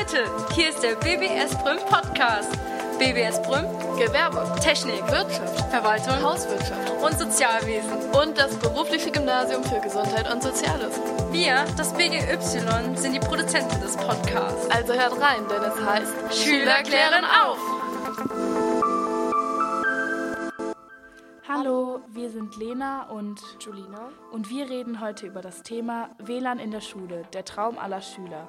Leute, hier ist der BBS Brüm Podcast. BBS Brüm, Gewerbe, Technik, Wirtschaft, Verwaltung Hauswirtschaft und Sozialwesen. und das berufliche Gymnasium für Gesundheit und Soziales. Wir, das BGY, sind die Produzenten des Podcasts. Also hört rein, denn es heißt Schüler klären auf! Hallo, wir sind Lena und Julina. und wir reden heute über das Thema WLAN in der Schule, der Traum aller Schüler.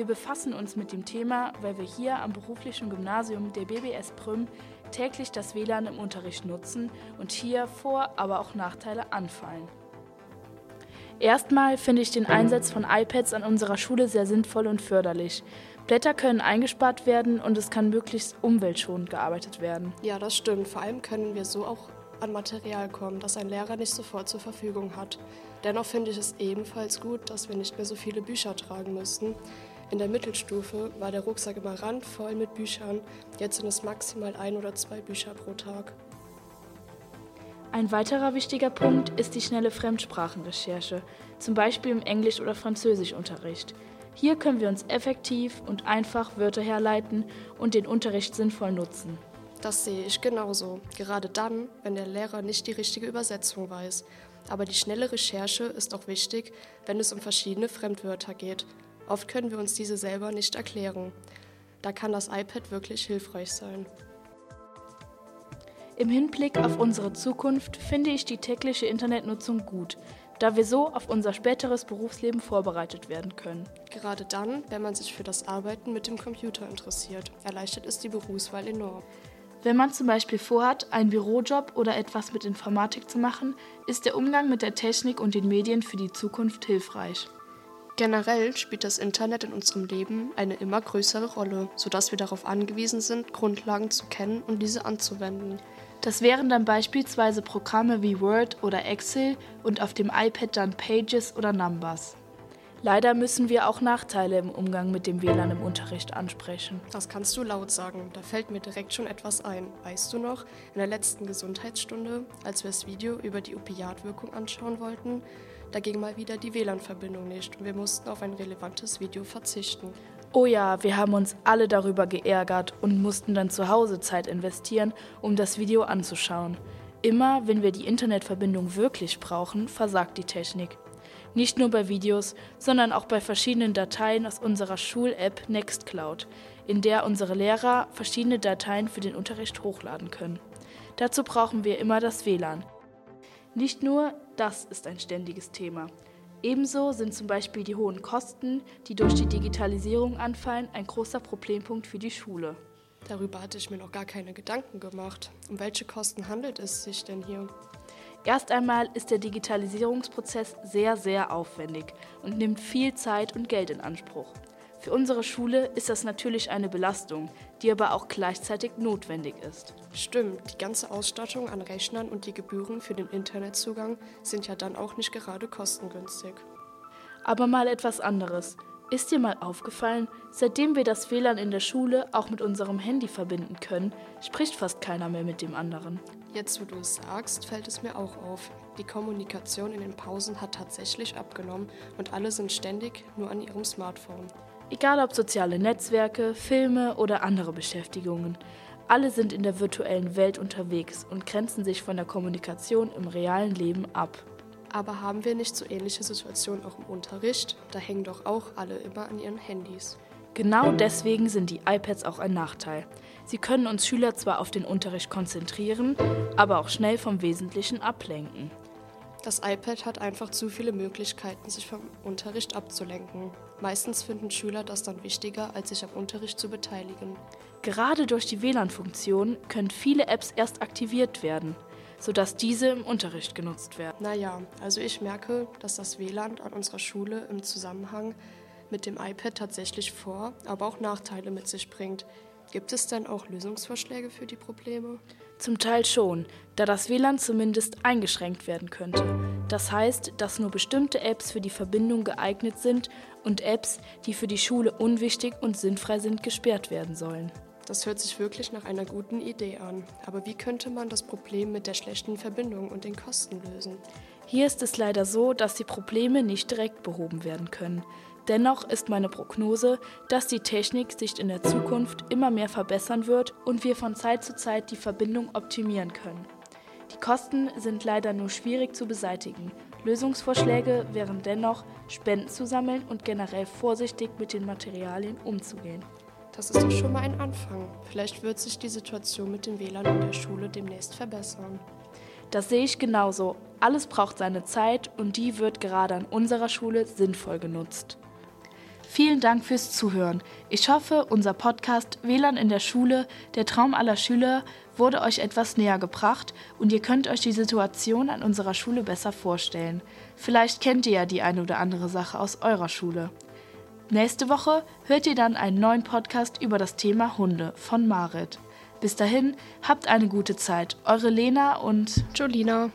Wir befassen uns mit dem Thema, weil wir hier am beruflichen Gymnasium der BBS Prüm täglich das WLAN im Unterricht nutzen und hier Vor-, aber auch Nachteile anfallen. Erstmal finde ich den Einsatz von iPads an unserer Schule sehr sinnvoll und förderlich. Blätter können eingespart werden und es kann möglichst umweltschonend gearbeitet werden. Ja, das stimmt. Vor allem können wir so auch an Material kommen, das ein Lehrer nicht sofort zur Verfügung hat. Dennoch finde ich es ebenfalls gut, dass wir nicht mehr so viele Bücher tragen müssten. In der Mittelstufe war der Rucksack immer randvoll mit Büchern. Jetzt sind es maximal ein oder zwei Bücher pro Tag. Ein weiterer wichtiger Punkt ist die schnelle Fremdsprachenrecherche, zum Beispiel im Englisch- oder Französischunterricht. Hier können wir uns effektiv und einfach Wörter herleiten und den Unterricht sinnvoll nutzen. Das sehe ich genauso. Gerade dann, wenn der Lehrer nicht die richtige Übersetzung weiß. Aber die schnelle Recherche ist auch wichtig, wenn es um verschiedene Fremdwörter geht. Oft können wir uns diese selber nicht erklären. Da kann das iPad wirklich hilfreich sein. Im Hinblick auf unsere Zukunft finde ich die tägliche Internetnutzung gut, da wir so auf unser späteres Berufsleben vorbereitet werden können. Gerade dann, wenn man sich für das Arbeiten mit dem Computer interessiert, erleichtert es die Berufswahl enorm. Wenn man zum Beispiel vorhat, einen Bürojob oder etwas mit Informatik zu machen, ist der Umgang mit der Technik und den Medien für die Zukunft hilfreich. Generell spielt das Internet in unserem Leben eine immer größere Rolle, sodass wir darauf angewiesen sind, Grundlagen zu kennen und diese anzuwenden. Das wären dann beispielsweise Programme wie Word oder Excel und auf dem iPad dann Pages oder Numbers. Leider müssen wir auch Nachteile im Umgang mit dem WLAN im Unterricht ansprechen. Das kannst du laut sagen. Da fällt mir direkt schon etwas ein. Weißt du noch, in der letzten Gesundheitsstunde, als wir das Video über die Opiatwirkung anschauen wollten, da ging mal wieder die WLAN-Verbindung nicht und wir mussten auf ein relevantes Video verzichten. Oh ja, wir haben uns alle darüber geärgert und mussten dann zu Hause Zeit investieren, um das Video anzuschauen. Immer, wenn wir die Internetverbindung wirklich brauchen, versagt die Technik. Nicht nur bei Videos, sondern auch bei verschiedenen Dateien aus unserer Schul-App Nextcloud, in der unsere Lehrer verschiedene Dateien für den Unterricht hochladen können. Dazu brauchen wir immer das WLAN. Nicht nur das ist ein ständiges Thema. Ebenso sind zum Beispiel die hohen Kosten, die durch die Digitalisierung anfallen, ein großer Problempunkt für die Schule. Darüber hatte ich mir noch gar keine Gedanken gemacht. Um welche Kosten handelt es sich denn hier? Erst einmal ist der Digitalisierungsprozess sehr, sehr aufwendig und nimmt viel Zeit und Geld in Anspruch. Für unsere Schule ist das natürlich eine Belastung, die aber auch gleichzeitig notwendig ist. Stimmt, die ganze Ausstattung an Rechnern und die Gebühren für den Internetzugang sind ja dann auch nicht gerade kostengünstig. Aber mal etwas anderes. Ist dir mal aufgefallen, seitdem wir das WLAN in der Schule auch mit unserem Handy verbinden können, spricht fast keiner mehr mit dem anderen. Jetzt, wo du es sagst, fällt es mir auch auf. Die Kommunikation in den Pausen hat tatsächlich abgenommen und alle sind ständig nur an ihrem Smartphone. Egal ob soziale Netzwerke, Filme oder andere Beschäftigungen. Alle sind in der virtuellen Welt unterwegs und grenzen sich von der Kommunikation im realen Leben ab. Aber haben wir nicht so ähnliche Situationen auch im Unterricht? Da hängen doch auch alle immer an ihren Handys. Genau deswegen sind die iPads auch ein Nachteil. Sie können uns Schüler zwar auf den Unterricht konzentrieren, aber auch schnell vom Wesentlichen ablenken. Das iPad hat einfach zu viele Möglichkeiten, sich vom Unterricht abzulenken. Meistens finden Schüler das dann wichtiger, als sich am Unterricht zu beteiligen. Gerade durch die WLAN-Funktion können viele Apps erst aktiviert werden, sodass diese im Unterricht genutzt werden. Naja, also ich merke, dass das WLAN an unserer Schule im Zusammenhang mit dem iPad tatsächlich Vor-, aber auch Nachteile mit sich bringt. Gibt es denn auch Lösungsvorschläge für die Probleme? Zum Teil schon, da das WLAN zumindest eingeschränkt werden könnte. Das heißt, dass nur bestimmte Apps für die Verbindung geeignet sind und Apps, die für die Schule unwichtig und sinnfrei sind, gesperrt werden sollen. Das hört sich wirklich nach einer guten Idee an. Aber wie könnte man das Problem mit der schlechten Verbindung und den Kosten lösen? Hier ist es leider so, dass die Probleme nicht direkt behoben werden können. Dennoch ist meine Prognose, dass die Technik sich in der Zukunft immer mehr verbessern wird und wir von Zeit zu Zeit die Verbindung optimieren können. Die Kosten sind leider nur schwierig zu beseitigen. Lösungsvorschläge wären dennoch, Spenden zu sammeln und generell vorsichtig mit den Materialien umzugehen. Das ist doch schon mal ein Anfang. Vielleicht wird sich die Situation mit dem WLAN in der Schule demnächst verbessern. Das sehe ich genauso. Alles braucht seine Zeit und die wird gerade an unserer Schule sinnvoll genutzt. Vielen Dank fürs Zuhören. Ich hoffe, unser Podcast WLAN in der Schule, der Traum aller Schüler, wurde euch etwas näher gebracht und ihr könnt euch die Situation an unserer Schule besser vorstellen. Vielleicht kennt ihr ja die eine oder andere Sache aus eurer Schule. Nächste Woche hört ihr dann einen neuen Podcast über das Thema Hunde von Marit. Bis dahin, habt eine gute Zeit. Eure Lena und Jolina.